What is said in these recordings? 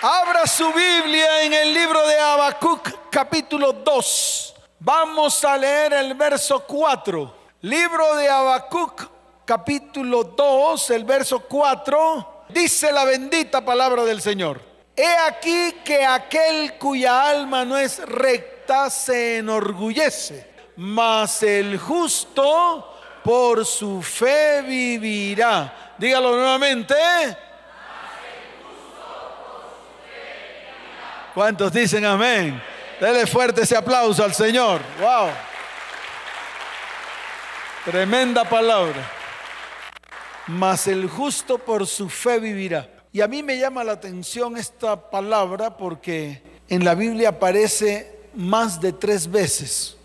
Abra su Biblia en el libro de Habacuc capítulo 2. Vamos a leer el verso 4. Libro de Habacuc capítulo 2, el verso 4. Dice la bendita palabra del Señor. He aquí que aquel cuya alma no es recta se enorgullece, mas el justo por su fe vivirá. Dígalo nuevamente. ¿Cuántos dicen amén? Dele fuerte ese aplauso al Señor. Wow. Tremenda palabra. Mas el justo por su fe vivirá. Y a mí me llama la atención esta palabra porque en la Biblia aparece más de tres veces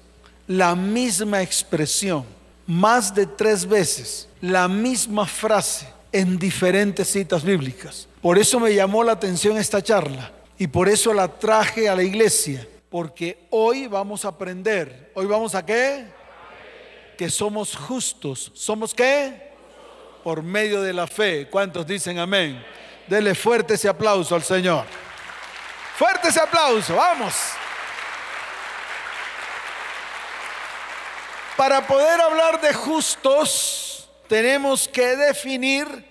la misma expresión, más de tres veces la misma frase en diferentes citas bíblicas. Por eso me llamó la atención esta charla y por eso la traje a la iglesia, porque hoy vamos a aprender. ¿Hoy vamos a qué? Que somos justos. ¿Somos qué? Por medio de la fe. ¿Cuántos dicen amén? Dele fuerte ese aplauso al Señor. Fuerte ese aplauso, vamos. Para poder hablar de justos, tenemos que definir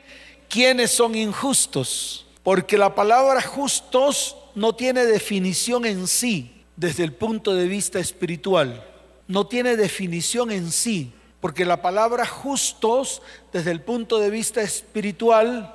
quiénes son injustos. Porque la palabra justos no tiene definición en sí desde el punto de vista espiritual. No tiene definición en sí. Porque la palabra justos desde el punto de vista espiritual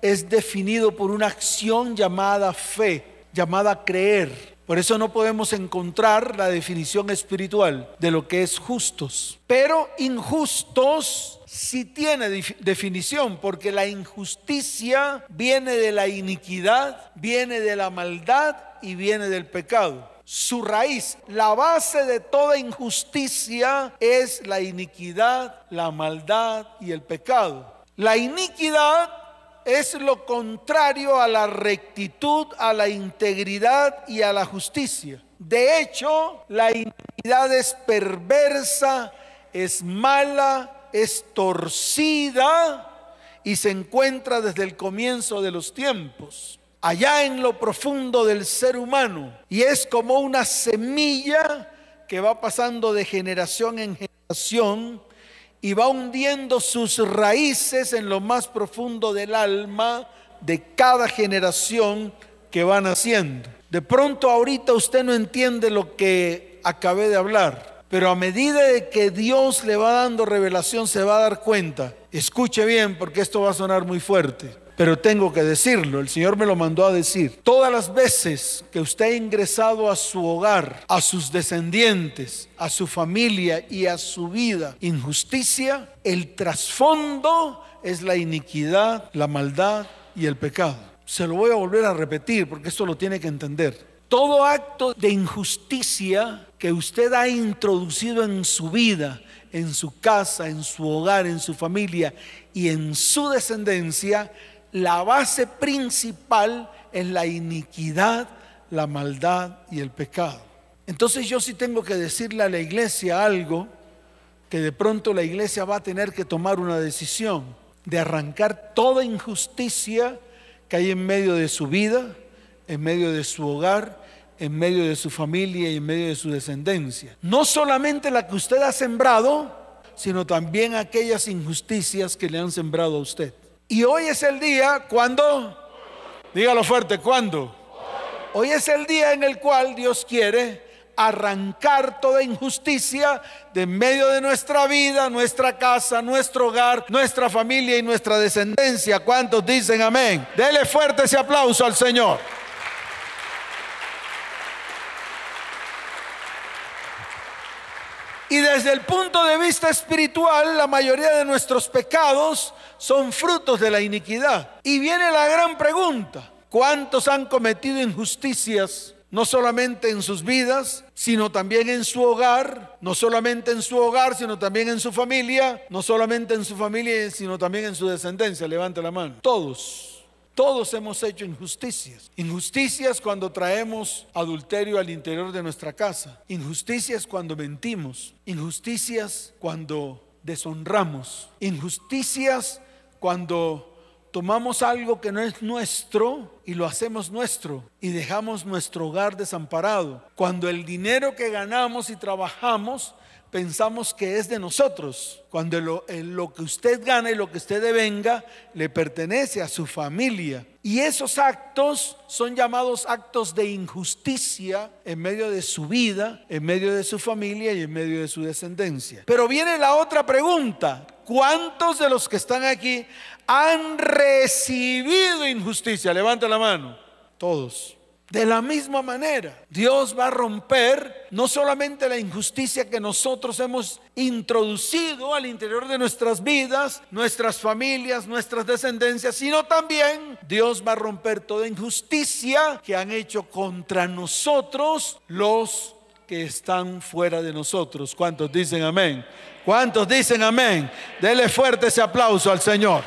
es definido por una acción llamada fe, llamada creer. Por eso no podemos encontrar la definición espiritual de lo que es justos. Pero injustos sí tiene definición, porque la injusticia viene de la iniquidad, viene de la maldad y viene del pecado. Su raíz, la base de toda injusticia es la iniquidad, la maldad y el pecado. La iniquidad es lo contrario a la rectitud, a la integridad y a la justicia. De hecho, la iniquidad es perversa, es mala, es torcida y se encuentra desde el comienzo de los tiempos, allá en lo profundo del ser humano. Y es como una semilla que va pasando de generación en generación y va hundiendo sus raíces en lo más profundo del alma de cada generación que va naciendo. De pronto ahorita usted no entiende lo que acabé de hablar, pero a medida de que Dios le va dando revelación se va a dar cuenta. Escuche bien porque esto va a sonar muy fuerte pero tengo que decirlo, el Señor me lo mandó a decir. Todas las veces que usted ha ingresado a su hogar, a sus descendientes, a su familia y a su vida injusticia, el trasfondo es la iniquidad, la maldad y el pecado. Se lo voy a volver a repetir porque esto lo tiene que entender. Todo acto de injusticia que usted ha introducido en su vida, en su casa, en su hogar, en su familia y en su descendencia, la base principal es la iniquidad, la maldad y el pecado. Entonces yo sí tengo que decirle a la iglesia algo que de pronto la iglesia va a tener que tomar una decisión de arrancar toda injusticia que hay en medio de su vida, en medio de su hogar, en medio de su familia y en medio de su descendencia. No solamente la que usted ha sembrado, sino también aquellas injusticias que le han sembrado a usted. Y hoy es el día cuando, dígalo fuerte, ¿cuándo? Hoy es el día en el cual Dios quiere arrancar toda injusticia de medio de nuestra vida, nuestra casa, nuestro hogar, nuestra familia y nuestra descendencia. ¿Cuántos dicen amén? Dele fuerte ese aplauso al Señor. Y desde el punto de vista espiritual, la mayoría de nuestros pecados son frutos de la iniquidad. Y viene la gran pregunta, ¿cuántos han cometido injusticias? No solamente en sus vidas, sino también en su hogar, no solamente en su hogar, sino también en su familia, no solamente en su familia, sino también en su descendencia. Levante la mano. Todos. Todos hemos hecho injusticias. Injusticias cuando traemos adulterio al interior de nuestra casa. Injusticias cuando mentimos. Injusticias cuando deshonramos. Injusticias cuando tomamos algo que no es nuestro y lo hacemos nuestro y dejamos nuestro hogar desamparado. Cuando el dinero que ganamos y trabajamos pensamos que es de nosotros, cuando lo, lo, que usted gana y lo que usted devenga le pertenece a su familia. Y esos actos son llamados actos de injusticia en medio de su vida, en medio de su familia y en medio de su descendencia. Pero viene la otra pregunta, ¿cuántos de los que están aquí han recibido injusticia? Levanta la mano. Todos. De la misma manera, Dios va a romper no solamente la injusticia que nosotros hemos introducido al interior de nuestras vidas, nuestras familias, nuestras descendencias, sino también Dios va a romper toda injusticia que han hecho contra nosotros los que están fuera de nosotros. ¿Cuántos dicen amén? ¿Cuántos dicen amén? Dele fuerte ese aplauso al Señor.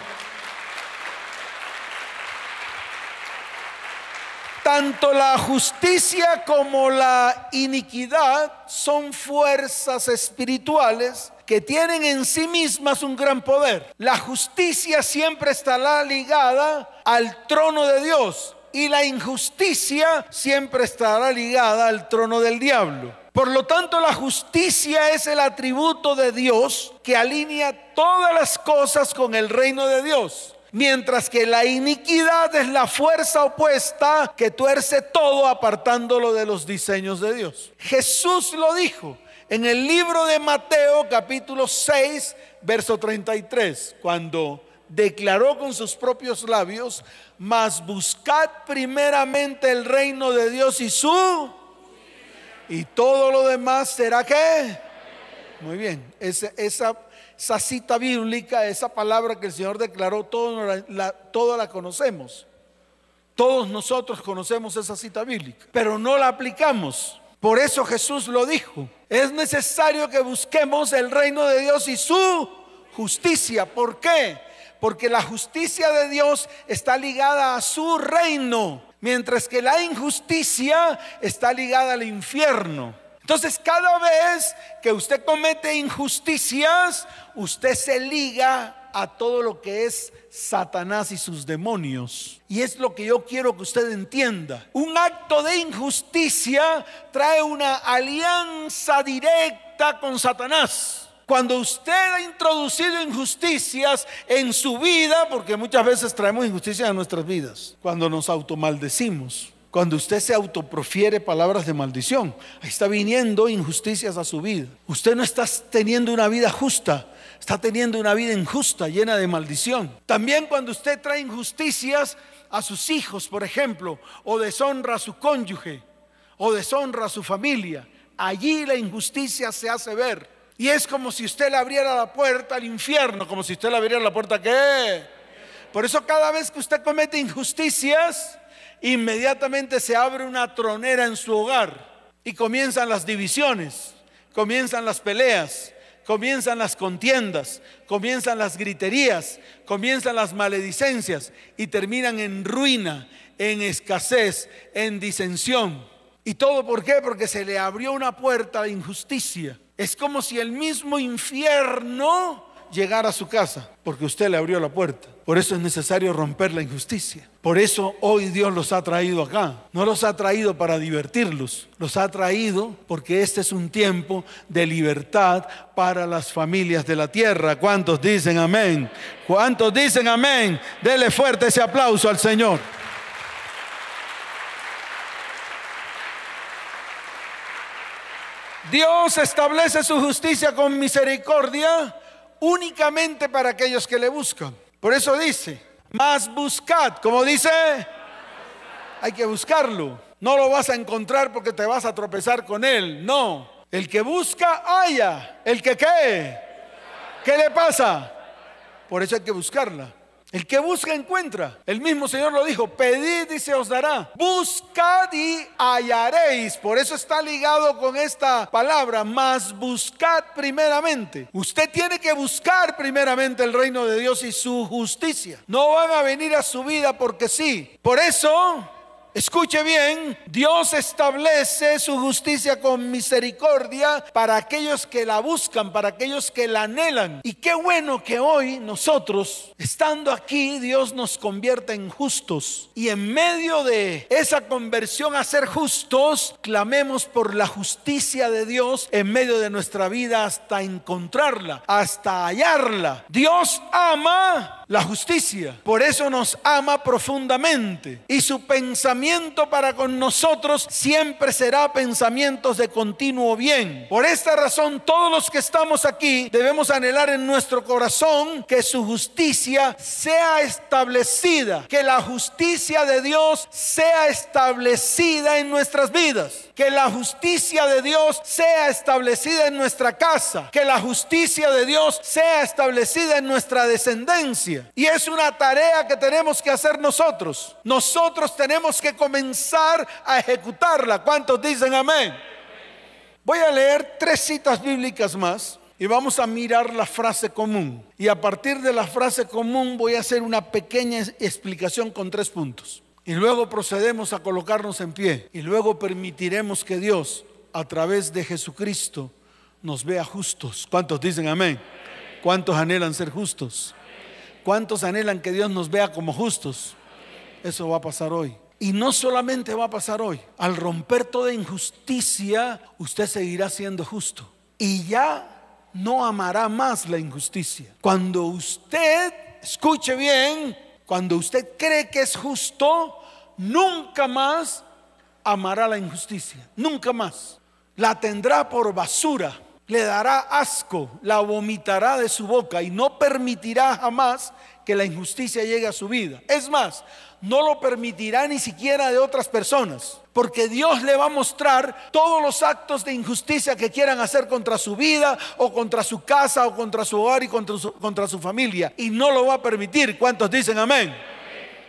Tanto la justicia como la iniquidad son fuerzas espirituales que tienen en sí mismas un gran poder. La justicia siempre estará ligada al trono de Dios y la injusticia siempre estará ligada al trono del diablo. Por lo tanto, la justicia es el atributo de Dios que alinea todas las cosas con el reino de Dios. Mientras que la iniquidad es la fuerza opuesta que tuerce todo apartándolo de los diseños de Dios. Jesús lo dijo en el libro de Mateo capítulo 6, verso 33, cuando declaró con sus propios labios, mas buscad primeramente el reino de Dios y su... Y todo lo demás será que... Muy bien, esa, esa esa cita bíblica, esa palabra que el Señor declaró, toda la, la conocemos. Todos nosotros conocemos esa cita bíblica, pero no la aplicamos. Por eso Jesús lo dijo. Es necesario que busquemos el reino de Dios y su justicia. ¿Por qué? Porque la justicia de Dios está ligada a su reino, mientras que la injusticia está ligada al infierno. Entonces, cada vez que usted comete injusticias, usted se liga a todo lo que es Satanás y sus demonios. Y es lo que yo quiero que usted entienda. Un acto de injusticia trae una alianza directa con Satanás. Cuando usted ha introducido injusticias en su vida, porque muchas veces traemos injusticias en nuestras vidas, cuando nos automaldecimos, cuando usted se autoprofiere palabras de maldición, está viniendo injusticias a su vida. Usted no está teniendo una vida justa, está teniendo una vida injusta, llena de maldición. También cuando usted trae injusticias a sus hijos, por ejemplo, o deshonra a su cónyuge, o deshonra a su familia, allí la injusticia se hace ver. Y es como si usted le abriera la puerta al infierno, como si usted le abriera la puerta a qué. Por eso cada vez que usted comete injusticias, inmediatamente se abre una tronera en su hogar y comienzan las divisiones, comienzan las peleas, comienzan las contiendas, comienzan las griterías, comienzan las maledicencias y terminan en ruina, en escasez, en disensión. ¿Y todo por qué? Porque se le abrió una puerta de injusticia. Es como si el mismo infierno llegara a su casa, porque usted le abrió la puerta. Por eso es necesario romper la injusticia. Por eso hoy Dios los ha traído acá. No los ha traído para divertirlos. Los ha traído porque este es un tiempo de libertad para las familias de la tierra. ¿Cuántos dicen amén? ¿Cuántos dicen amén? Dele fuerte ese aplauso al Señor. Dios establece su justicia con misericordia únicamente para aquellos que le buscan. Por eso dice, más buscad, como dice, hay que buscarlo. No lo vas a encontrar porque te vas a tropezar con él. No, el que busca, haya. El que qué. ¿Qué le pasa? Por eso hay que buscarla. El que busca encuentra. El mismo Señor lo dijo, pedid y se os dará. Buscad y hallaréis. Por eso está ligado con esta palabra, mas buscad primeramente. Usted tiene que buscar primeramente el reino de Dios y su justicia. No van a venir a su vida porque sí. Por eso Escuche bien, Dios establece su justicia con misericordia para aquellos que la buscan, para aquellos que la anhelan. Y qué bueno que hoy nosotros, estando aquí, Dios nos convierta en justos. Y en medio de esa conversión a ser justos, clamemos por la justicia de Dios en medio de nuestra vida hasta encontrarla, hasta hallarla. Dios ama la justicia. Por eso nos ama profundamente. Y su pensamiento para con nosotros siempre será pensamientos de continuo bien. Por esta razón, todos los que estamos aquí debemos anhelar en nuestro corazón que su justicia sea establecida. Que la justicia de Dios sea establecida en nuestras vidas. Que la justicia de Dios sea establecida en nuestra casa. Que la justicia de Dios sea establecida en nuestra descendencia. Y es una tarea que tenemos que hacer nosotros. Nosotros tenemos que comenzar a ejecutarla. ¿Cuántos dicen amén? Voy a leer tres citas bíblicas más y vamos a mirar la frase común. Y a partir de la frase común voy a hacer una pequeña explicación con tres puntos. Y luego procedemos a colocarnos en pie. Y luego permitiremos que Dios, a través de Jesucristo, nos vea justos. ¿Cuántos dicen amén? ¿Cuántos anhelan ser justos? ¿Cuántos anhelan que Dios nos vea como justos? Eso va a pasar hoy. Y no solamente va a pasar hoy. Al romper toda injusticia, usted seguirá siendo justo. Y ya no amará más la injusticia. Cuando usted, escuche bien, cuando usted cree que es justo, nunca más amará la injusticia. Nunca más. La tendrá por basura le dará asco, la vomitará de su boca y no permitirá jamás que la injusticia llegue a su vida. Es más, no lo permitirá ni siquiera de otras personas, porque Dios le va a mostrar todos los actos de injusticia que quieran hacer contra su vida o contra su casa o contra su hogar y contra su, contra su familia. Y no lo va a permitir. ¿Cuántos dicen amén?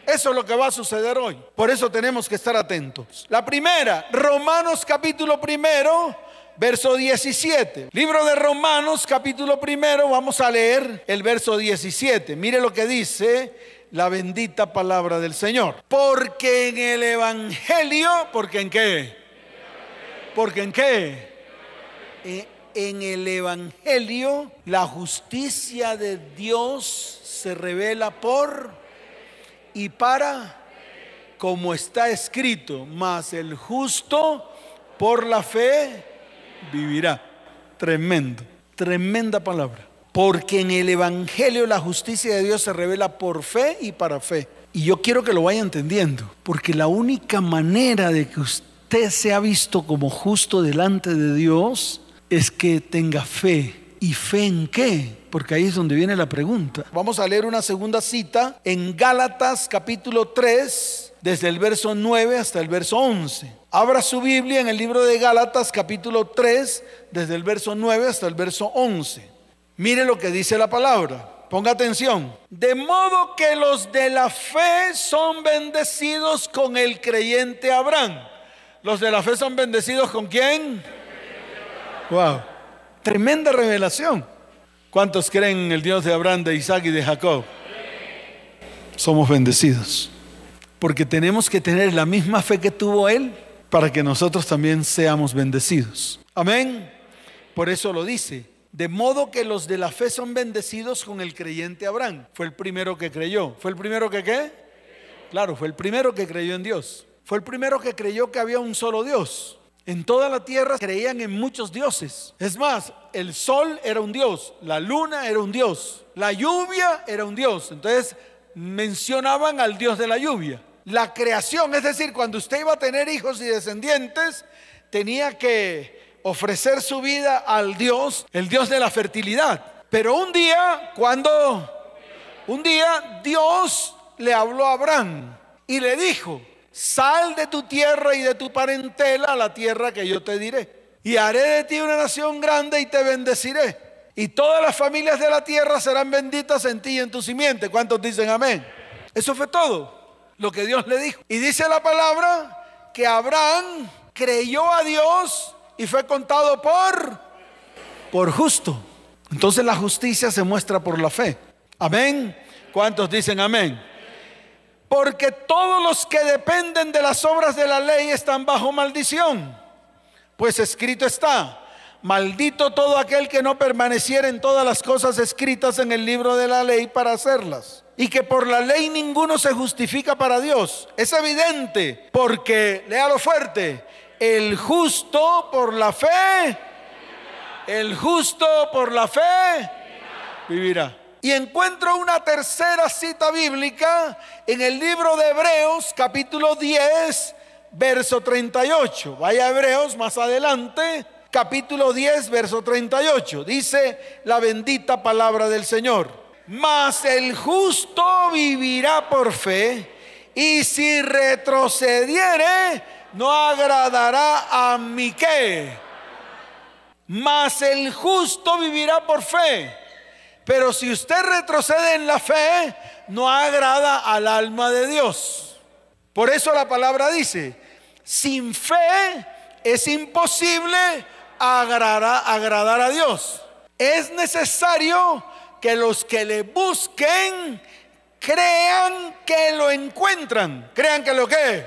Eso es lo que va a suceder hoy. Por eso tenemos que estar atentos. La primera, Romanos capítulo primero verso 17. Libro de Romanos, capítulo primero, vamos a leer el verso 17. Mire lo que dice la bendita palabra del Señor. Porque en el Evangelio, ¿porque en qué? Porque en qué? Eh, en el Evangelio la justicia de Dios se revela por y para, como está escrito, mas el justo por la fe vivirá. Tremendo, tremenda palabra. Porque en el Evangelio la justicia de Dios se revela por fe y para fe. Y yo quiero que lo vaya entendiendo, porque la única manera de que usted sea visto como justo delante de Dios es que tenga fe. ¿Y fe en qué? Porque ahí es donde viene la pregunta. Vamos a leer una segunda cita en Gálatas capítulo 3, desde el verso 9 hasta el verso 11. Abra su Biblia en el libro de Gálatas capítulo 3, desde el verso 9 hasta el verso 11. Mire lo que dice la palabra. Ponga atención. De modo que los de la fe son bendecidos con el creyente Abraham. Los de la fe son bendecidos con quién? Wow. Tremenda revelación. ¿Cuántos creen en el Dios de Abraham, de Isaac y de Jacob? Somos bendecidos. Porque tenemos que tener la misma fe que tuvo él para que nosotros también seamos bendecidos. Amén. Por eso lo dice. De modo que los de la fe son bendecidos con el creyente Abraham. Fue el primero que creyó. ¿Fue el primero que qué? Claro, fue el primero que creyó en Dios. Fue el primero que creyó que había un solo Dios. En toda la tierra creían en muchos dioses. Es más, el sol era un dios, la luna era un dios, la lluvia era un dios. Entonces mencionaban al dios de la lluvia la creación, es decir, cuando usted iba a tener hijos y descendientes, tenía que ofrecer su vida al Dios, el Dios de la fertilidad. Pero un día, cuando, un día Dios le habló a Abraham y le dijo, sal de tu tierra y de tu parentela a la tierra que yo te diré. Y haré de ti una nación grande y te bendeciré. Y todas las familias de la tierra serán benditas en ti y en tu simiente. ¿Cuántos dicen amén? Eso fue todo lo que Dios le dijo. Y dice la palabra que Abraham creyó a Dios y fue contado por por justo. Entonces la justicia se muestra por la fe. Amén. ¿Cuántos dicen amén? porque todos los que dependen de las obras de la ley están bajo maldición. Pues escrito está, maldito todo aquel que no permaneciera en todas las cosas escritas en el libro de la ley para hacerlas. Y que por la ley ninguno se justifica para Dios. Es evidente, porque, léalo fuerte, el justo por la fe, el justo por la fe, vivirá. Y encuentro una tercera cita bíblica en el libro de Hebreos, capítulo 10, verso 38. Vaya Hebreos más adelante, capítulo 10, verso 38. Dice la bendita palabra del Señor. Mas el justo vivirá por fe, y si retrocediere, no agradará a mi qué. Mas el justo vivirá por fe. Pero si usted retrocede en la fe, no agrada al alma de Dios. Por eso la palabra dice, sin fe es imposible agradar, a Dios. Es necesario que los que le busquen crean que lo encuentran. Crean que lo que.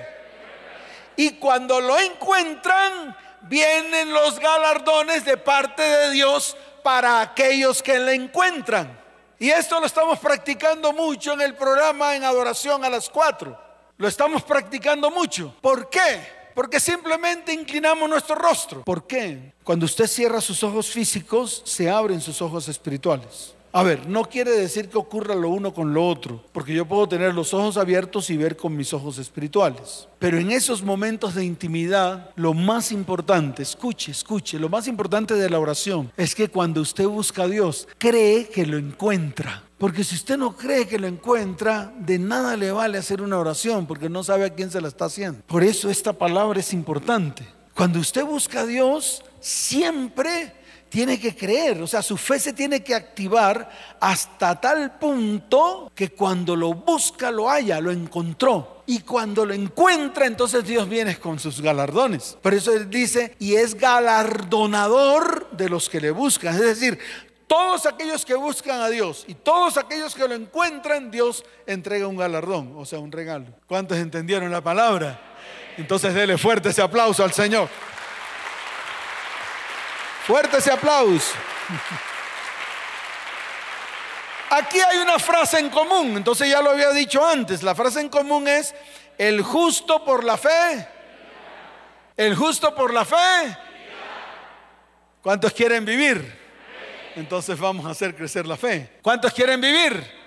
Y cuando lo encuentran, vienen los galardones de parte de Dios para aquellos que le encuentran. Y esto lo estamos practicando mucho en el programa en adoración a las cuatro. Lo estamos practicando mucho. ¿Por qué? Porque simplemente inclinamos nuestro rostro. ¿Por qué? Cuando usted cierra sus ojos físicos, se abren sus ojos espirituales. A ver, no quiere decir que ocurra lo uno con lo otro, porque yo puedo tener los ojos abiertos y ver con mis ojos espirituales. Pero en esos momentos de intimidad, lo más importante, escuche, escuche, lo más importante de la oración es que cuando usted busca a Dios, cree que lo encuentra. Porque si usted no cree que lo encuentra, de nada le vale hacer una oración, porque no sabe a quién se la está haciendo. Por eso esta palabra es importante. Cuando usted busca a Dios, siempre tiene que creer, o sea, su fe se tiene que activar hasta tal punto que cuando lo busca lo haya, lo encontró. Y cuando lo encuentra, entonces Dios viene con sus galardones. Por eso él dice, y es galardonador de los que le buscan. Es decir, todos aquellos que buscan a Dios y todos aquellos que lo encuentran, Dios entrega un galardón, o sea, un regalo. ¿Cuántos entendieron la palabra? Entonces dele fuerte ese aplauso al Señor. Fuerte ese aplauso. Aquí hay una frase en común, entonces ya lo había dicho antes. La frase en común es el justo por la fe. El justo por la fe. ¿Cuántos quieren vivir? Entonces vamos a hacer crecer la fe. ¿Cuántos quieren vivir?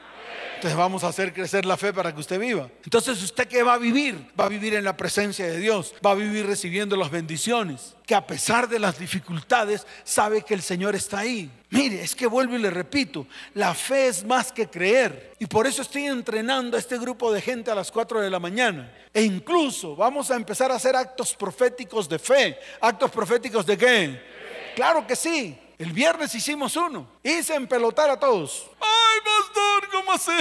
Entonces vamos a hacer crecer la fe para que usted viva. Entonces usted qué va a vivir? Va a vivir en la presencia de Dios, va a vivir recibiendo las bendiciones, que a pesar de las dificultades sabe que el Señor está ahí. Mire, es que vuelvo y le repito, la fe es más que creer. Y por eso estoy entrenando a este grupo de gente a las 4 de la mañana. E incluso vamos a empezar a hacer actos proféticos de fe. ¿Actos proféticos de qué? Claro que sí. El viernes hicimos uno. Hice empelotar a todos. ¡Ay, pastor! ¿Cómo así?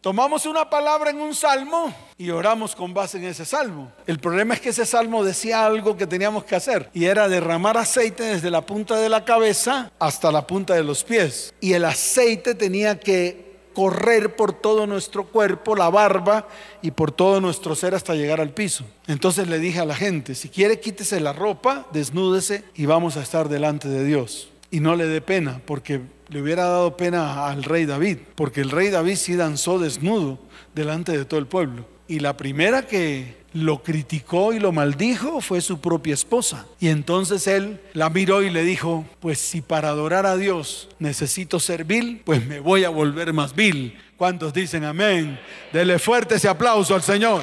Tomamos una palabra en un salmo y oramos con base en ese salmo. El problema es que ese salmo decía algo que teníamos que hacer y era derramar aceite desde la punta de la cabeza hasta la punta de los pies. Y el aceite tenía que correr por todo nuestro cuerpo, la barba y por todo nuestro ser hasta llegar al piso. Entonces le dije a la gente, si quiere quítese la ropa, desnúdese y vamos a estar delante de Dios. Y no le dé pena, porque le hubiera dado pena al rey David, porque el rey David sí danzó desnudo delante de todo el pueblo. Y la primera que lo criticó y lo maldijo fue su propia esposa. Y entonces él la miró y le dijo, pues si para adorar a Dios necesito ser vil, pues me voy a volver más vil. ¿Cuántos dicen amén? Dele fuerte ese aplauso al Señor.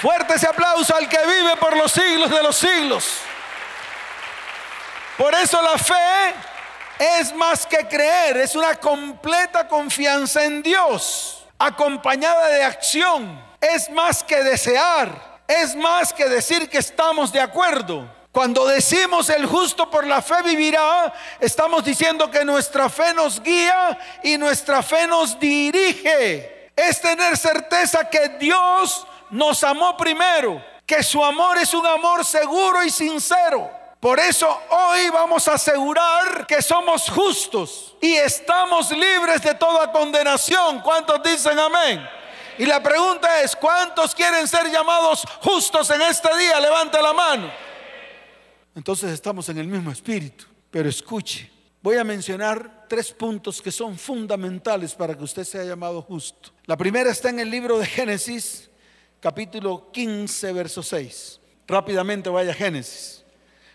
Fuerte ese aplauso al que vive por los siglos de los siglos. Por eso la fe es más que creer, es una completa confianza en Dios acompañada de acción. Es más que desear, es más que decir que estamos de acuerdo. Cuando decimos el justo por la fe vivirá, estamos diciendo que nuestra fe nos guía y nuestra fe nos dirige. Es tener certeza que Dios nos amó primero, que su amor es un amor seguro y sincero Por eso hoy vamos a asegurar que somos justos y estamos libres de toda condenación. ¿Cuántos dicen amén? Y la pregunta es, ¿cuántos quieren ser llamados justos en este día? Levante la mano. Entonces estamos en el mismo espíritu. Pero escuche, voy a mencionar tres puntos que son fundamentales para que usted sea llamado justo. La primera está en el libro de Génesis, capítulo 15, verso 6. Rápidamente vaya a Génesis.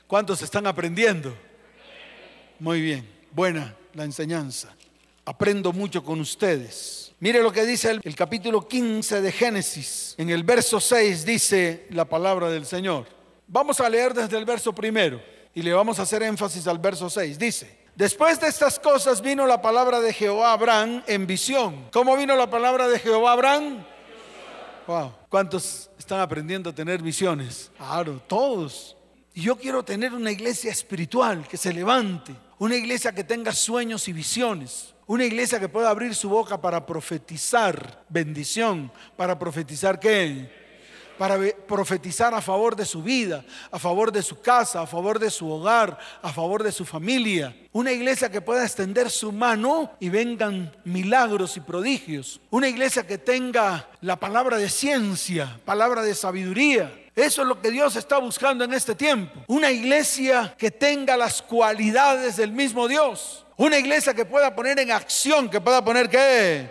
¿Cuántos están aprendiendo? Muy bien, buena la enseñanza. Aprendo mucho con ustedes. Mire lo que dice el, capítulo 15 de Génesis. En el verso 6 dice la palabra del Señor. Vamos a leer desde el verso primero y le vamos a hacer énfasis al verso 6. Dice, después de estas cosas vino la palabra de Jehová a Abraham en visión. ¿Cómo vino la palabra de Jehová a Abraham? Wow. ¿Cuántos están aprendiendo a tener visiones? Claro, todos. Y yo quiero tener una iglesia espiritual que se levante, una iglesia que tenga sueños y visiones, una iglesia que pueda abrir su boca para profetizar bendición, para profetizar qué? Para profetizar a favor de su vida, a favor de su casa, a favor de su hogar, a favor de su familia. Una iglesia que pueda extender su mano y vengan milagros y prodigios. Una iglesia que tenga la palabra de ciencia, palabra de sabiduría, eso es lo que Dios está buscando en este tiempo. Una iglesia que tenga las cualidades del mismo Dios. Una iglesia que pueda poner en acción, que pueda poner qué?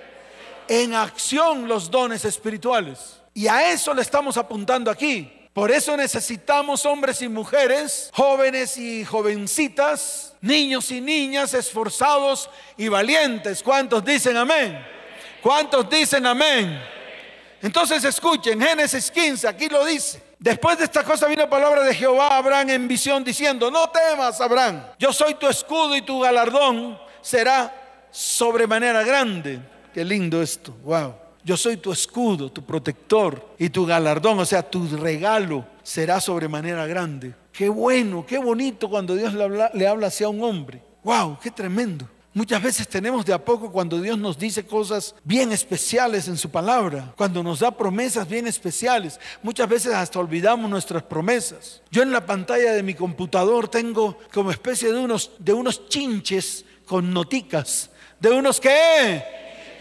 En acción los dones espirituales. Y a eso le estamos apuntando aquí. Por eso necesitamos hombres y mujeres, jóvenes y jovencitas, niños y niñas esforzados y valientes. ¿Cuántos dicen amén? ¿Cuántos dicen amén? Entonces escuchen, Génesis 15, aquí lo dice. Después de esta cosa vino palabra de Jehová a Abraham en visión diciendo, no temas, Abraham, yo soy tu escudo y tu galardón será sobremanera grande. Qué lindo esto, wow. Yo soy tu escudo, tu protector y tu galardón, o sea, tu regalo será sobremanera grande. Qué bueno, qué bonito cuando Dios le habla, le habla hacia un hombre. Wow, qué tremendo. Muchas veces tenemos de a poco cuando Dios nos dice cosas bien especiales en su palabra, cuando nos da promesas bien especiales. Muchas veces hasta olvidamos nuestras promesas. Yo en la pantalla de mi computador tengo como especie de unos, de unos chinches con noticas. ¿De unos qué?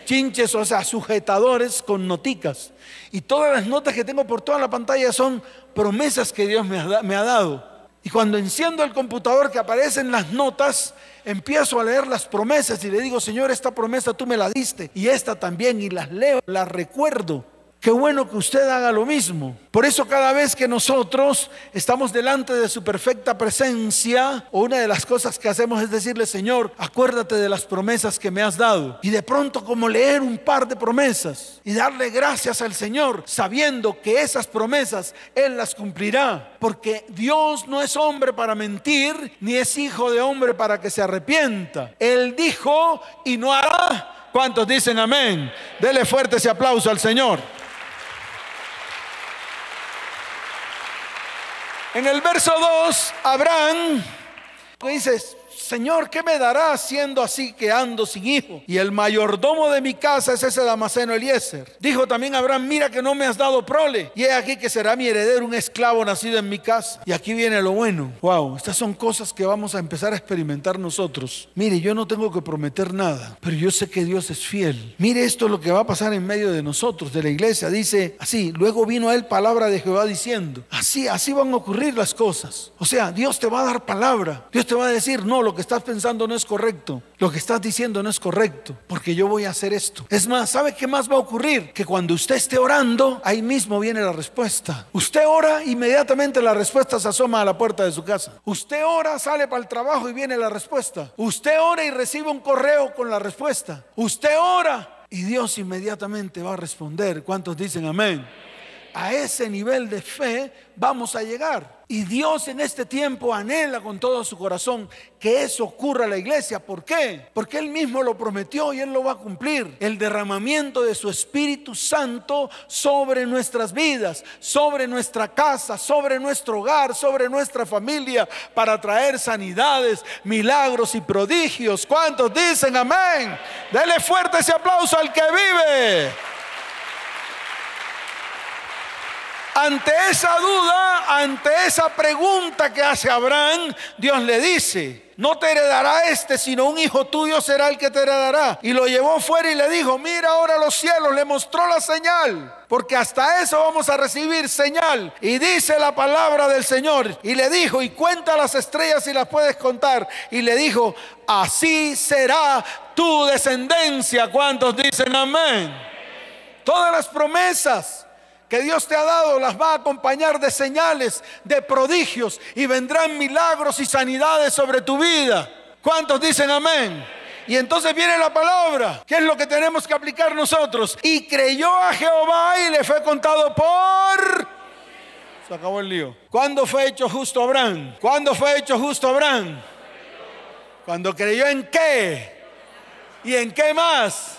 Chinches, o sea, sujetadores con noticas. Y todas las notas que tengo por toda la pantalla son promesas que Dios me ha, me ha dado. Y cuando enciendo el computador que aparecen las notas, empiezo a leer las promesas y le digo, Señor, esta promesa tú me la diste y esta también y las leo, las recuerdo. Qué bueno que usted haga lo mismo. Por eso cada vez que nosotros estamos delante de su perfecta presencia, una de las cosas que hacemos es decirle, Señor, acuérdate de las promesas que me has dado. Y de pronto como leer un par de promesas y darle gracias al Señor, sabiendo que esas promesas Él las cumplirá. Porque Dios no es hombre para mentir, ni es hijo de hombre para que se arrepienta. Él dijo y no hará. ¿Cuántos dicen amén? Dele fuerte ese aplauso al Señor. En el verso 2, Abraham dice, Señor, ¿qué me dará siendo así que ando sin hijo? Y el mayordomo de mi casa es ese Damaseno Eliezer. Dijo también Abraham, mira que no me has dado prole. Y he aquí que será mi heredero un esclavo nacido en mi casa. Y aquí viene lo bueno. Wow, estas son cosas que vamos a empezar a experimentar nosotros. Mire, yo no tengo que prometer nada, pero yo sé que Dios es fiel. Mire esto lo que va a pasar en medio de nosotros, de la iglesia. Dice así, luego vino a él palabra de Jehová diciendo, así, así van a ocurrir las cosas. O sea, Dios te va a dar palabra. Dios te va a decir, no, lo que estás pensando no es correcto. Lo que estás diciendo no es correcto, porque yo voy a hacer esto. Es más, ¿sabe qué más va a ocurrir? Que cuando usted esté orando, ahí mismo viene la respuesta. Usted ora, inmediatamente la respuesta se asoma a la puerta de su casa. Usted ora, sale para el trabajo y viene la respuesta. Usted ora y recibe un correo con la respuesta. Usted ora y Dios inmediatamente va a responder. ¿Cuántos dicen amén? A ese nivel de fe vamos a llegar. Y Dios en este tiempo anhela con todo su corazón que eso ocurra a la iglesia. ¿Por qué? Porque Él mismo lo prometió y Él lo va a cumplir. El derramamiento de su Espíritu Santo sobre nuestras vidas, sobre nuestra casa, sobre nuestro hogar, sobre nuestra familia, para traer sanidades, milagros y prodigios. ¿Cuántos dicen amén? Dele fuerte ese aplauso al que vive. Ante esa duda, ante esa pregunta que hace Abraham, Dios le dice, no te heredará este, sino un hijo tuyo será el que te heredará. Y lo llevó fuera y le dijo, mira ahora los cielos, le mostró la señal, porque hasta eso vamos a recibir señal. Y dice la palabra del Señor, y le dijo, y cuenta las estrellas si las puedes contar. Y le dijo, así será tu descendencia. ¿Cuántos dicen amén? Todas las promesas que Dios te ha dado las va a acompañar de señales, de prodigios y vendrán milagros y sanidades sobre tu vida. ¿Cuántos dicen amén? Y entonces viene la palabra, ¿qué es lo que tenemos que aplicar nosotros? Y creyó a Jehová y le fue contado por... Se acabó el lío. ¿Cuándo fue hecho justo Abraham? ¿Cuándo fue hecho justo Abraham? Cuando creyó en qué? ¿Y en qué más?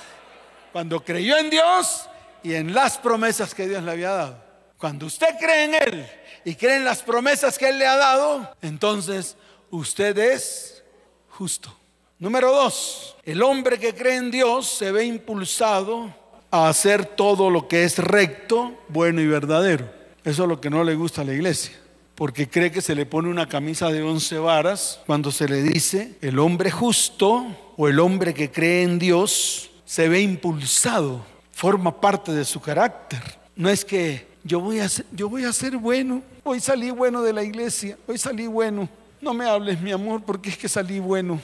Cuando creyó en Dios y en las promesas que Dios le había dado. Cuando usted cree en Él y cree en las promesas que Él le ha dado, entonces usted es justo. Número dos, el hombre que cree en Dios se ve impulsado a hacer todo lo que es recto, bueno y verdadero. Eso es lo que no le gusta a la iglesia, porque cree que se le pone una camisa de once varas cuando se le dice el hombre justo o el hombre que cree en Dios se ve impulsado forma parte de su carácter. No es que yo voy a ser, yo voy a ser bueno, hoy salí bueno de la iglesia, hoy salí bueno. No me hables, mi amor, porque es que salí bueno.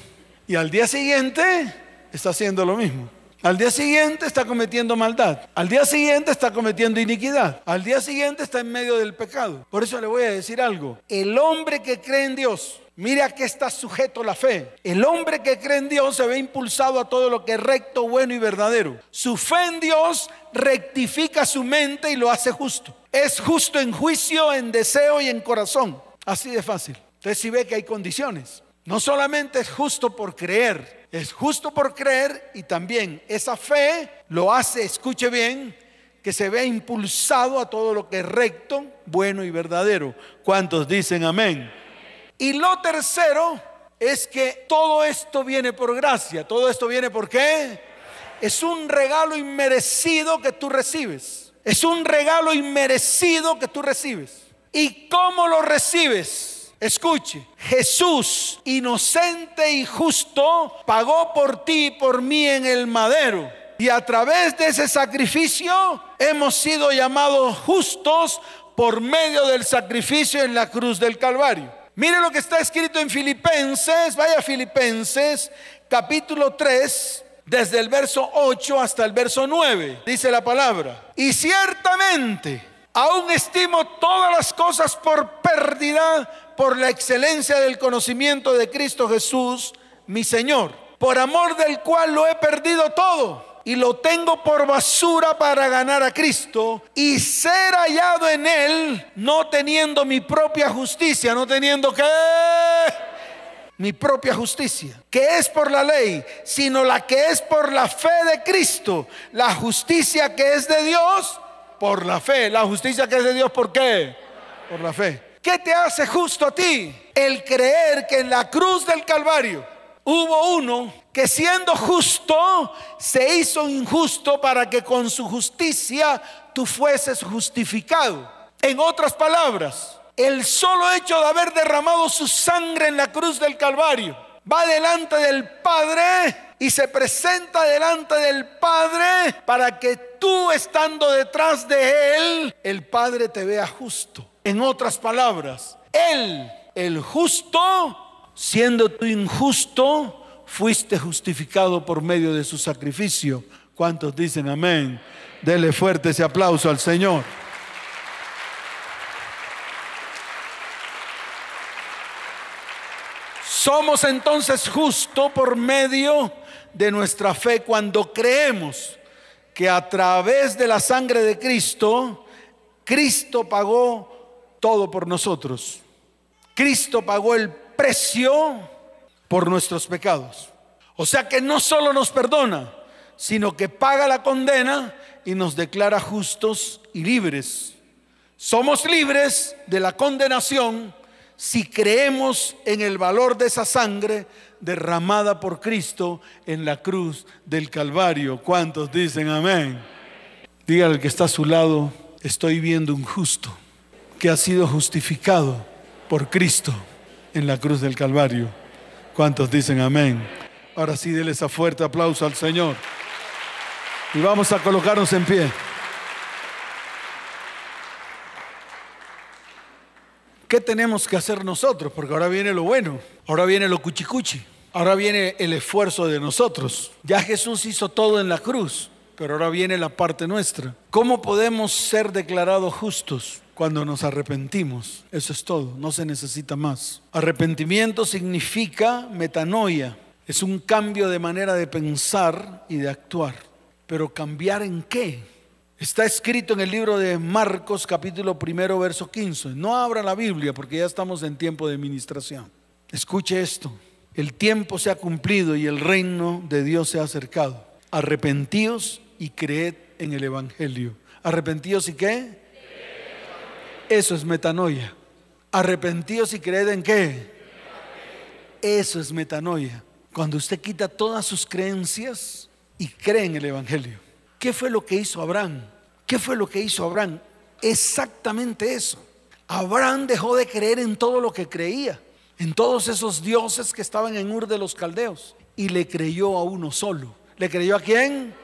Y al día siguiente está haciendo lo mismo. Al día siguiente está cometiendo maldad. Al día siguiente está cometiendo iniquidad. Al día siguiente está en medio del pecado. Por eso le voy a decir algo. El hombre que cree en Dios Mira a qué está sujeto la fe. El hombre que cree en Dios se ve impulsado a todo lo que es recto, bueno y verdadero. Su fe en Dios rectifica su mente y lo hace justo. Es justo en juicio, en deseo y en corazón. Así de fácil. Entonces si ve que hay condiciones. No solamente es justo por creer, es justo por creer y también esa fe lo hace, escuche bien, que se ve impulsado a todo lo que es recto, bueno y verdadero. ¿Cuántos dicen amén? Y lo tercero es que todo esto viene por gracia. Todo esto viene por qué? Es un regalo inmerecido que tú recibes. Es un regalo inmerecido que tú recibes. ¿Y cómo lo recibes? Escuche, Jesús, inocente y justo, pagó por ti y por mí en el madero. Y a través de ese sacrificio hemos sido llamados justos por medio del sacrificio en la cruz del Calvario. Mire lo que está escrito en Filipenses, vaya Filipenses, capítulo 3, desde el verso 8 hasta el verso 9, dice la palabra. Y ciertamente, aún estimo todas las cosas por pérdida por la excelencia del conocimiento de Cristo Jesús, mi Señor, por amor del cual lo he perdido todo y lo tengo por basura para ganar a Cristo y ser hallado en Él, no teniendo mi propia justicia, no teniendo que mi propia justicia, que es por la ley, sino la que es por la fe de Cristo, la justicia que es de Dios por la fe, la justicia que es de Dios por qué? Por la fe. ¿Qué te hace justo a ti? El creer que en la cruz del Calvario hubo uno que siendo justo se hizo injusto para que con su justicia tú fueses justificado. En otras palabras, el solo hecho de haber derramado su sangre en la cruz del Calvario va delante del Padre y se presenta delante del Padre para que tú estando detrás de Él, el Padre te vea justo. En otras palabras, Él, el justo, siendo tú injusto, fuiste justificado por medio de su sacrificio. ¿Cuántos dicen amén? Dele fuerte ese aplauso al Señor. Somos entonces justo por medio de nuestra fe cuando creemos que a través de la sangre de Cristo, Cristo pagó todo por nosotros. Cristo pagó el precio por nuestros pecados. O sea que no solo nos perdona, sino que paga la condena y nos declara justos y libres. Somos libres de la condenación si creemos en el valor de esa sangre derramada por Cristo en la cruz del Calvario. ¿Cuántos dicen amén? Diga al que está a su lado, estoy viendo un justo. que ha sido justificado por Cristo en la cruz del Calvario. ¿Cuántos dicen amén? Ahora sí, déle esa fuerte aplauso al Señor. Y vamos a colocarnos en pie. ¿Qué tenemos que hacer nosotros? Porque ahora viene lo bueno, ahora viene lo cuchicuchi, ahora viene el esfuerzo de nosotros. Ya Jesús hizo todo en la cruz, pero ahora viene la parte nuestra. ¿Cómo podemos ser declarados justos? Cuando nos arrepentimos. Eso es todo, no se necesita más. Arrepentimiento significa metanoia, es un cambio de manera de pensar y de actuar. Pero cambiar en qué? Está escrito en el libro de Marcos capítulo primero verso 15. No abra la Biblia porque ya estamos en tiempo de administración. Escuche esto. El tiempo se ha cumplido y el reino de Dios se ha acercado. Arrepentíos y creed en el Evangelio. ¿Arrepentíos y qué? Eso es metanoia. Arrepentíos y creed en qué? Eso es metanoia. Cuando usted quita todas sus creencias y cree en el Evangelio. ¿Qué fue lo que hizo Abraham? ¿Qué fue lo que hizo Abraham? Exactamente eso. Abraham dejó de creer en todo lo que creía, en todos esos dioses que estaban en Ur de los Caldeos, y le creyó a uno solo. ¿Le creyó a quién?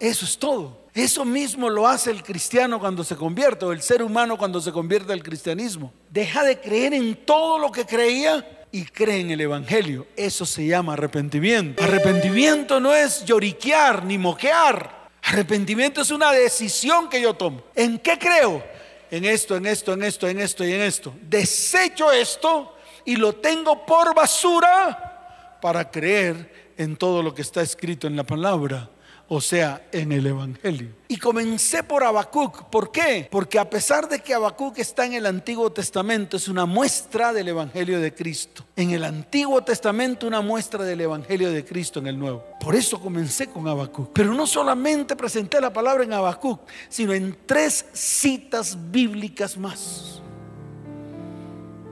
Eso es todo. Eso mismo lo hace el cristiano cuando se convierte, o el ser humano cuando se convierte al cristianismo. Deja de creer en todo lo que creía y cree en el Evangelio. Eso se llama arrepentimiento. Arrepentimiento no es lloriquear ni moquear. Arrepentimiento es una decisión que yo tomo. ¿En qué creo? En esto, en esto, en esto, en esto y en esto. Desecho esto y lo tengo por basura para creer en todo lo que está escrito en la palabra o sea, en el Evangelio. Y comencé por Habacuc. ¿Por qué? Porque a pesar de que Habacuc está en el Antiguo Testamento, es una muestra del Evangelio de Cristo. En el Antiguo Testamento, una muestra del Evangelio de Cristo en el Nuevo. Por eso comencé con Habacuc. Pero no solamente presenté la palabra en Habacuc, sino en tres citas bíblicas más,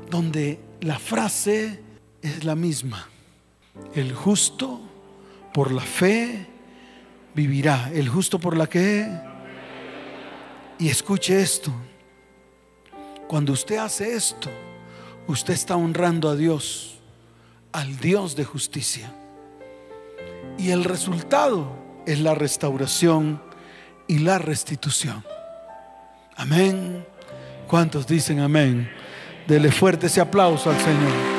donde la frase es la misma. El justo por la fe vivirá. El justo por la que... Y escuche esto. Cuando usted hace esto, usted está honrando a Dios, al Dios de justicia. Y el resultado es la restauración y la restitución. Amén. ¿Cuántos dicen amén? Dele fuerte ese aplauso al Señor.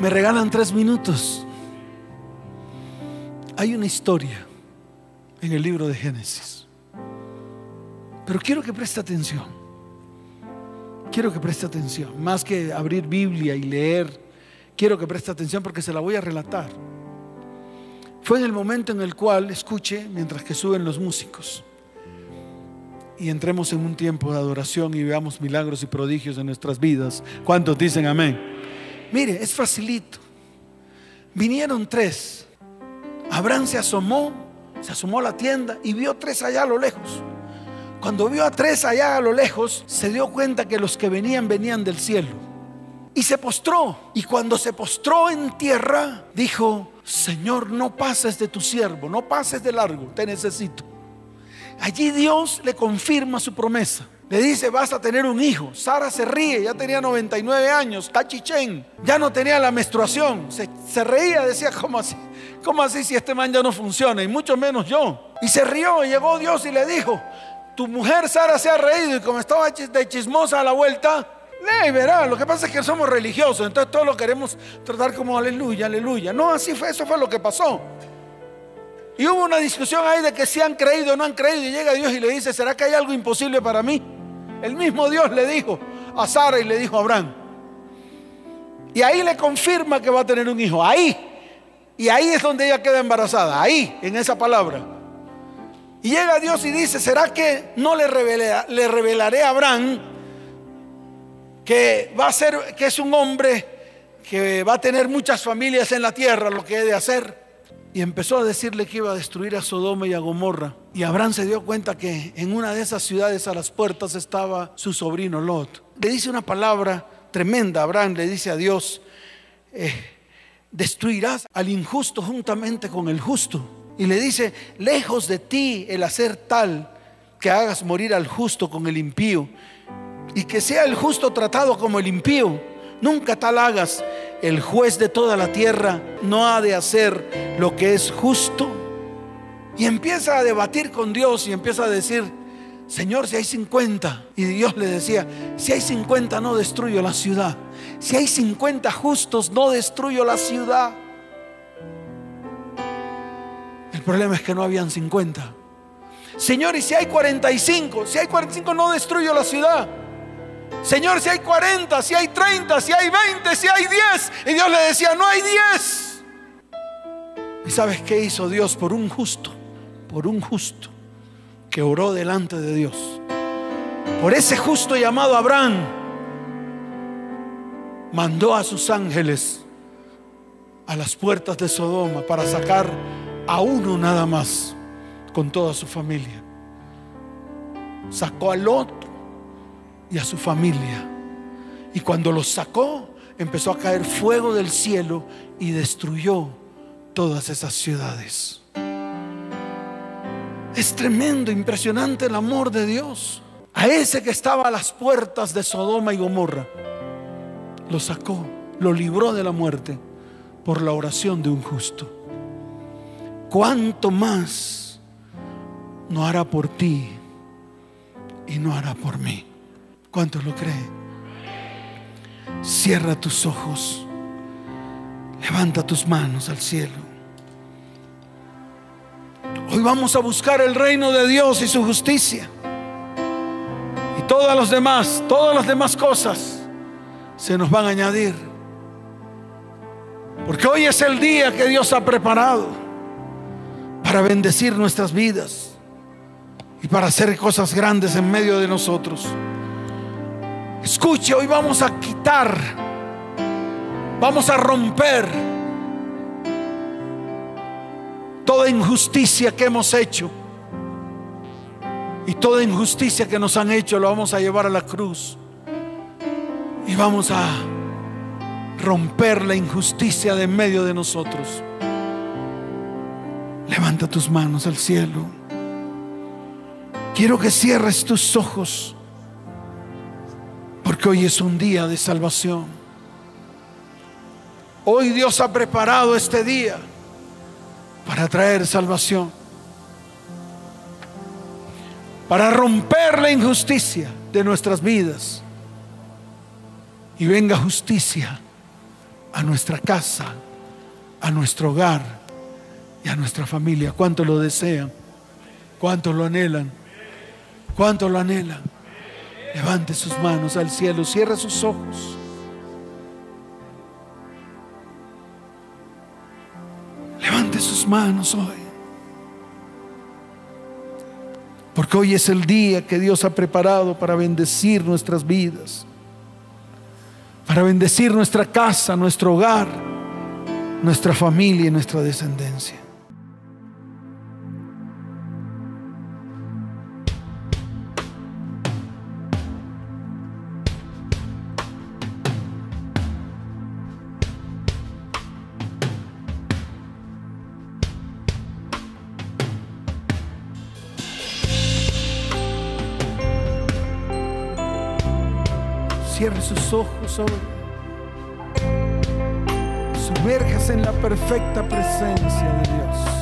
Me regalan tres minutos. Hay una historia en el libro de Génesis. Pero quiero que preste atención. Quiero que preste atención. Más que abrir Biblia y leer, quiero que preste atención porque se la voy a relatar. Fue en el momento en el cual, escuche, mientras que suben los músicos, y entremos en un tiempo de adoración y veamos milagros y prodigios en nuestras vidas. ¿Cuántos dicen amén? Mire, es facilito. Vinieron tres. Abraham se asomó, se asomó a la tienda y vio tres allá a lo lejos. Cuando vio a tres allá a lo lejos, se dio cuenta que los que venían venían del cielo. Y se postró. Y cuando se postró en tierra, dijo, Señor, no pases de tu siervo, no pases de largo, te necesito. Allí Dios le confirma su promesa. Le dice, vas a tener un hijo. Sara se ríe, ya tenía 99 años, cachichén. Ya no tenía la menstruación. Se, reía, decía, ¿cómo así? ¿Cómo así si este man ya no funciona? Y mucho menos yo. Y se rió, y llegó Dios y le dijo, tu mujer Sara se ha reído y como estaba de chismosa a la vuelta, lee verá, lo que pasa es que somos religiosos, entonces todo lo queremos tratar como aleluya, aleluya. No, así fue, eso fue lo que pasó. Y hubo una discusión ahí de que si han creído o no han creído y llega Dios y le dice, ¿será que hay algo imposible para mí? El mismo Dios le dijo a Sara y le dijo a Abraham. Y ahí le confirma que va a tener un hijo. Ahí. Y ahí es donde ella queda embarazada. Ahí, en esa palabra. Y llega Dios y dice, ¿será que no le, le revelaré a Abraham que va a ser, que es un hombre que va a tener muchas familias en la tierra, lo que he de hacer? Y empezó a decirle que iba a destruir a Sodoma y a Gomorra. Y Abraham se dio cuenta que en una de esas ciudades a las puertas estaba su sobrino Lot. Le dice una palabra tremenda. Abraham le dice a Dios, eh, destruirás al injusto juntamente con el justo. Y le dice, lejos de ti el hacer tal que hagas morir al justo con el impío y que sea el justo tratado como el impío. Nunca tal hagas. El juez de toda la tierra no ha de hacer lo que es justo. Y empieza a debatir con Dios y empieza a decir, Señor, si hay 50. Y Dios le decía, si hay 50 no destruyo la ciudad. Si hay 50 justos no destruyo la ciudad. El problema es que no habían 50. Señor, y si hay 45, si hay 45 no destruyo la ciudad. Señor, si hay 40, si hay 30, si hay 20, si hay 10. Y Dios le decía, no hay 10. ¿Y sabes qué hizo Dios por un justo? Por un justo que oró delante de Dios. Por ese justo llamado Abraham, mandó a sus ángeles a las puertas de Sodoma para sacar a uno nada más con toda su familia. Sacó al otro y a su familia. Y cuando los sacó, empezó a caer fuego del cielo y destruyó todas esas ciudades. Es tremendo, impresionante el amor de Dios. A ese que estaba a las puertas de Sodoma y Gomorra, lo sacó, lo libró de la muerte por la oración de un justo. ¿Cuánto más no hará por ti y no hará por mí? ¿Cuántos lo creen? Cierra tus ojos. Levanta tus manos al cielo. Hoy vamos a buscar el reino de Dios y su justicia. Y todas las demás, todas las demás cosas se nos van a añadir. Porque hoy es el día que Dios ha preparado para bendecir nuestras vidas y para hacer cosas grandes en medio de nosotros. Escuche, hoy vamos a quitar, vamos a romper toda injusticia que hemos hecho. Y toda injusticia que nos han hecho lo vamos a llevar a la cruz. Y vamos a romper la injusticia de en medio de nosotros. Levanta tus manos al cielo. Quiero que cierres tus ojos. Porque hoy es un día de salvación. Hoy Dios ha preparado este día para traer salvación. Para romper la injusticia de nuestras vidas. Y venga justicia a nuestra casa, a nuestro hogar y a nuestra familia. ¿Cuánto lo desean? ¿Cuánto lo anhelan? ¿Cuánto lo anhelan? Levante sus manos al cielo, cierre sus ojos. Levante sus manos hoy. Porque hoy es el día que Dios ha preparado para bendecir nuestras vidas, para bendecir nuestra casa, nuestro hogar, nuestra familia y nuestra descendencia. Cierre sus ojos ahora. Sumérjase en la perfecta presencia de Dios.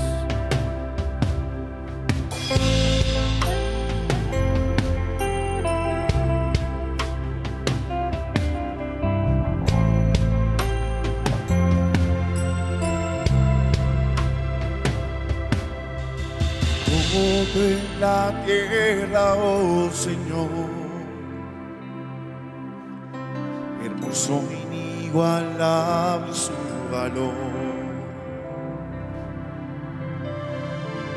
La tierra, oh Señor,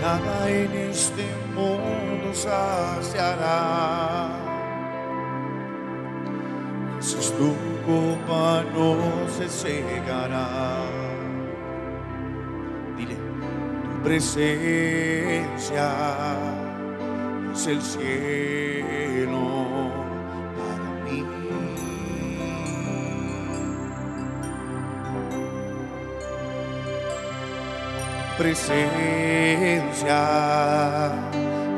Nada en este mundo saciará. Jesús tu copa no se cegará. Dile, tu presencia es el cielo presencia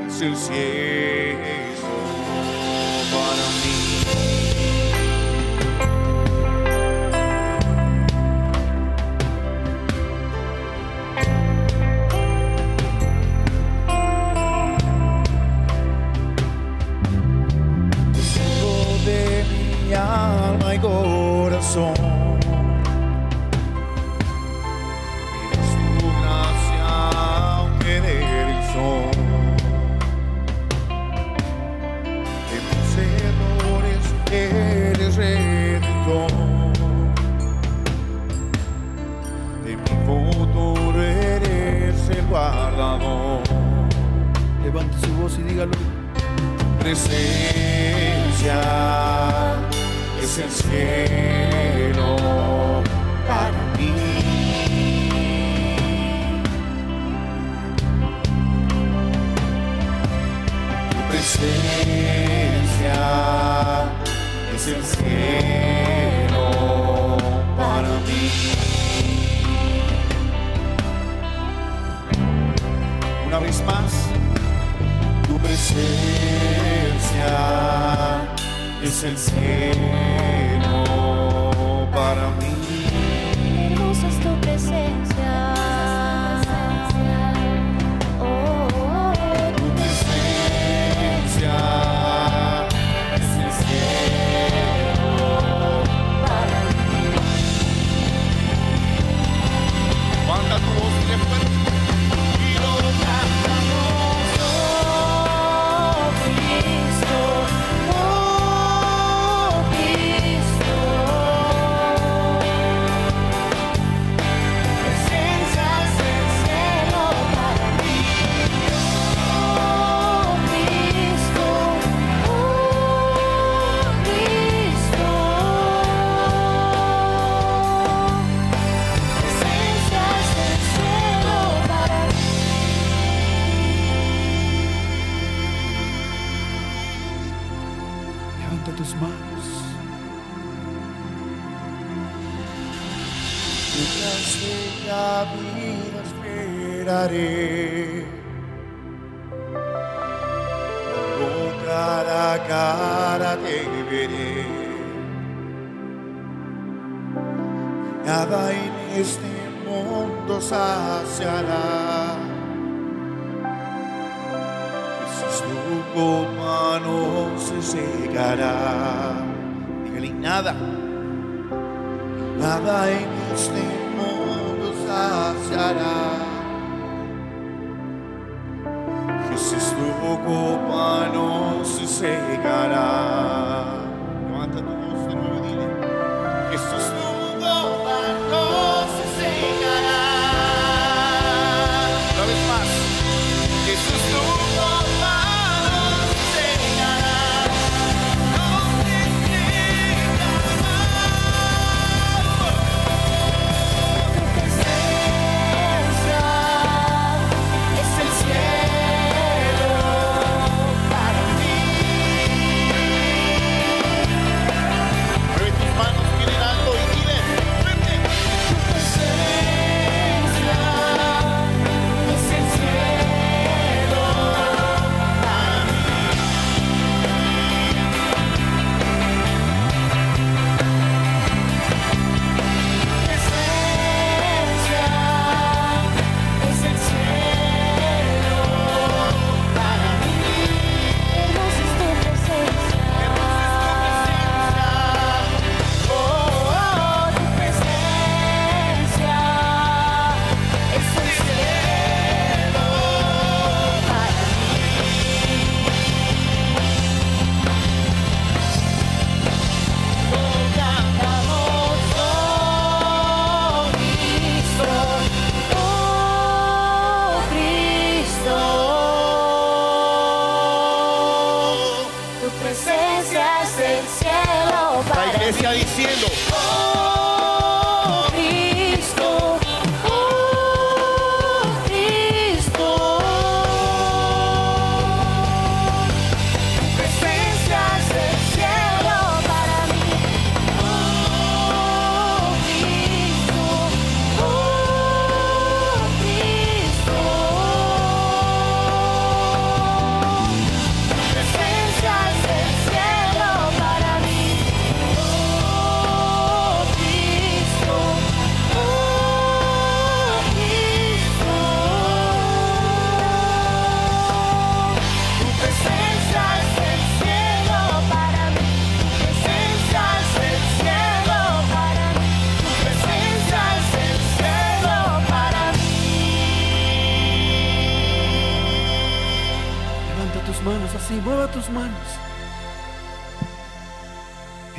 es el cielo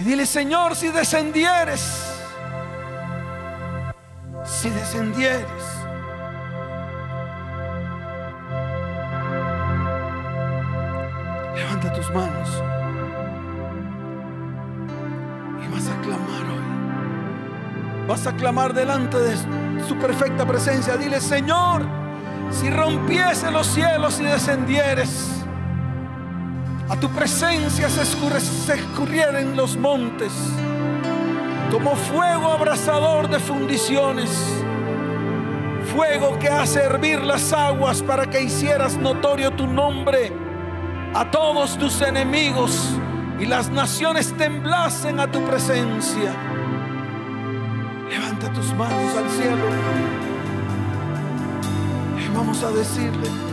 Y dile, Señor, si descendieres, si descendieres, levanta tus manos y vas a clamar hoy. Vas a clamar delante de su perfecta presencia. Dile, Señor, si rompiese los cielos y descendieres, a tu presencia se, escurre, los montes, como fuego abrasador de fundiciones, fuego que hace hervir las aguas para que hicieras notorio tu nombre a todos tus enemigos y las naciones temblasen a tu presencia. Levanta tus manos al cielo. Y vamos a decirle,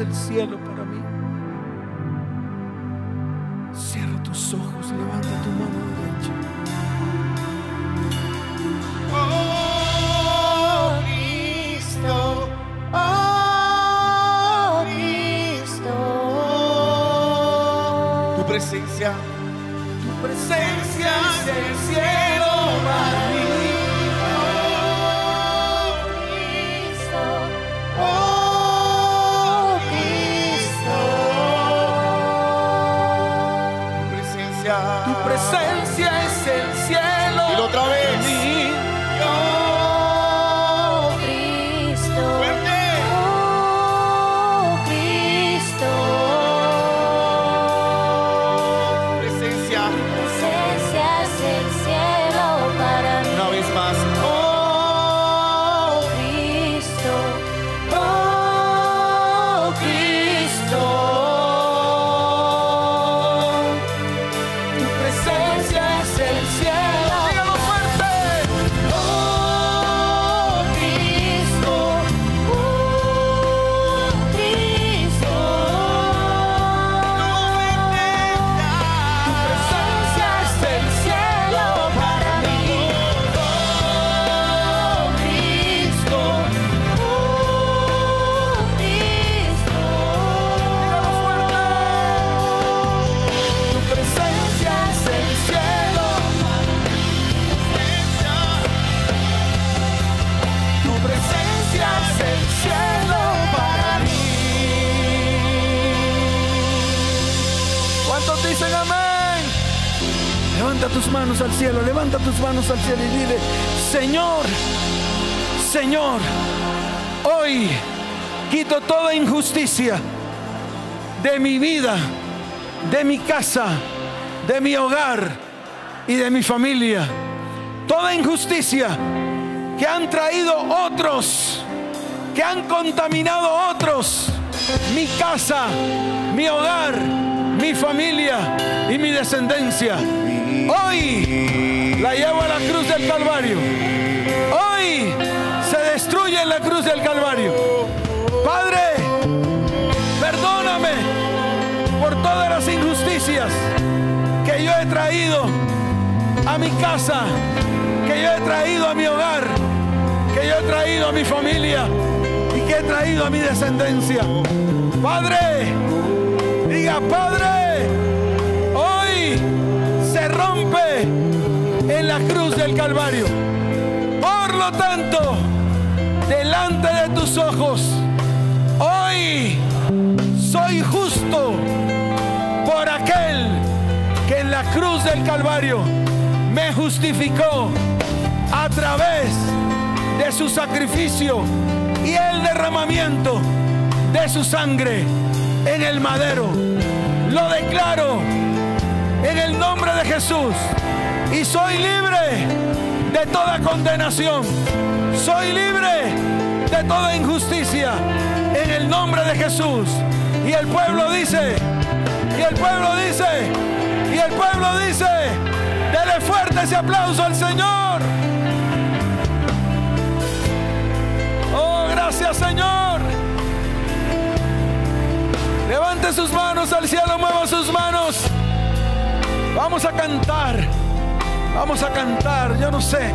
el cielo para mí. Cierra tus ojos, levanta tu mano derecha. Oh Cristo, Oh Cristo, tu presencia, Tu presencia es el cielo para mí. Al cielo, levanta tus manos al cielo y dile, Señor, Señor, hoy quito toda injusticia de mi vida, de mi casa, de mi hogar y de mi familia. Toda injusticia que han traído otros, que han contaminado otros, mi casa, mi hogar, mi familia y mi descendencia. Hoy la llevo a la cruz del Calvario. Hoy se destruye en la cruz del Calvario. Padre, perdóname por todas las injusticias que yo he traído a mi casa, que yo he traído a mi hogar, que yo he traído a mi familia y que he traído a mi descendencia. Padre, diga, Padre, en la cruz del Calvario. Por lo tanto, delante de tus ojos, hoy soy justo por aquel que en la cruz del Calvario me justificó a través de su sacrificio y el derramamiento de su sangre en el madero. Lo declaro en el nombre de Jesús y soy libre de toda condenación. Soy libre de toda injusticia en el nombre de Jesús. Y el pueblo dice, y el pueblo dice, y el pueblo dice, dele fuerte ese aplauso al Señor. Oh, gracias Señor. Levante sus manos al cielo, mueva sus manos. Vamos a cantar. Vamos a cantar, yo no sé.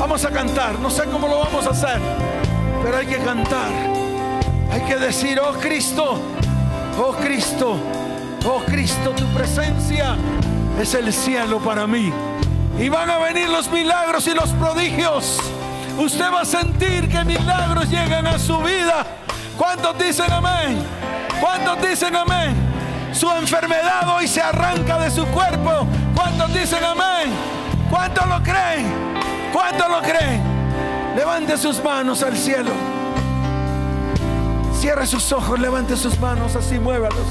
Vamos a cantar, no sé cómo lo vamos a hacer, pero hay que cantar. Hay que decir, oh Cristo, oh Cristo, oh Cristo, tu presencia es el cielo para mí. Y van a venir los milagros y los prodigios. Usted va a sentir que milagros llegan a su vida. ¿Cuántos dicen amén? ¿Cuántos dicen amén? Su enfermedad hoy se arranca de su cuerpo. ¿Cuántos dicen amén? ¿Cuántos lo creen? ¿Cuántos lo creen? Levante sus manos al cielo. Cierre sus ojos, levante sus manos, así muévalos.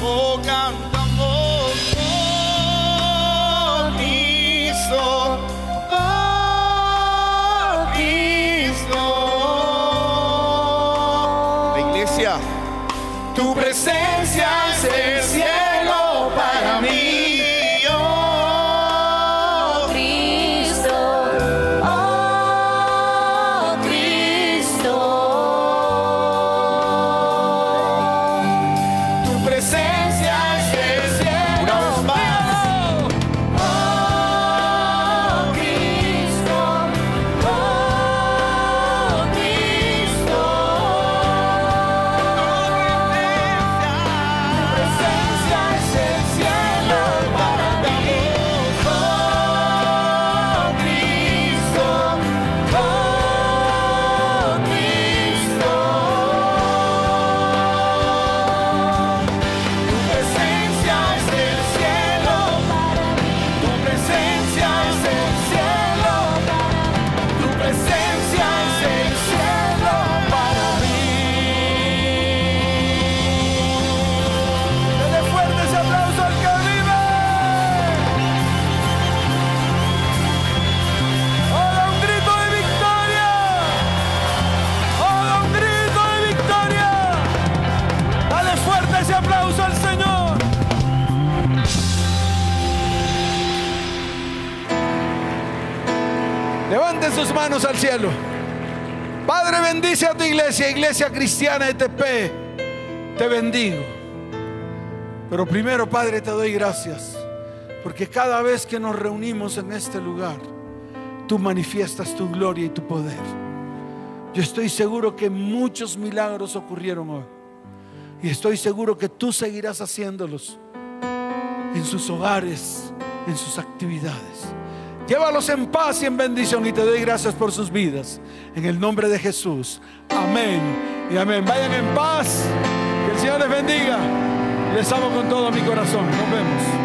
Oh, cantamos, oh tu presencia es el cielo. Padre, bendice a tu iglesia, iglesia cristiana ETP. Te bendigo. Pero primero, Padre, te doy gracias, porque cada vez que nos reunimos en este lugar, tú manifiestas tu gloria y tu poder. Yo estoy seguro que muchos milagros ocurrieron hoy. Y estoy seguro que tú seguirás haciéndolos en sus hogares, en sus actividades. Llévalos en paz y en bendición y te doy gracias por sus vidas. En el nombre de Jesús. Amén y amén. Vayan en paz. Que el Señor les bendiga. Les amo con todo mi corazón. Nos vemos.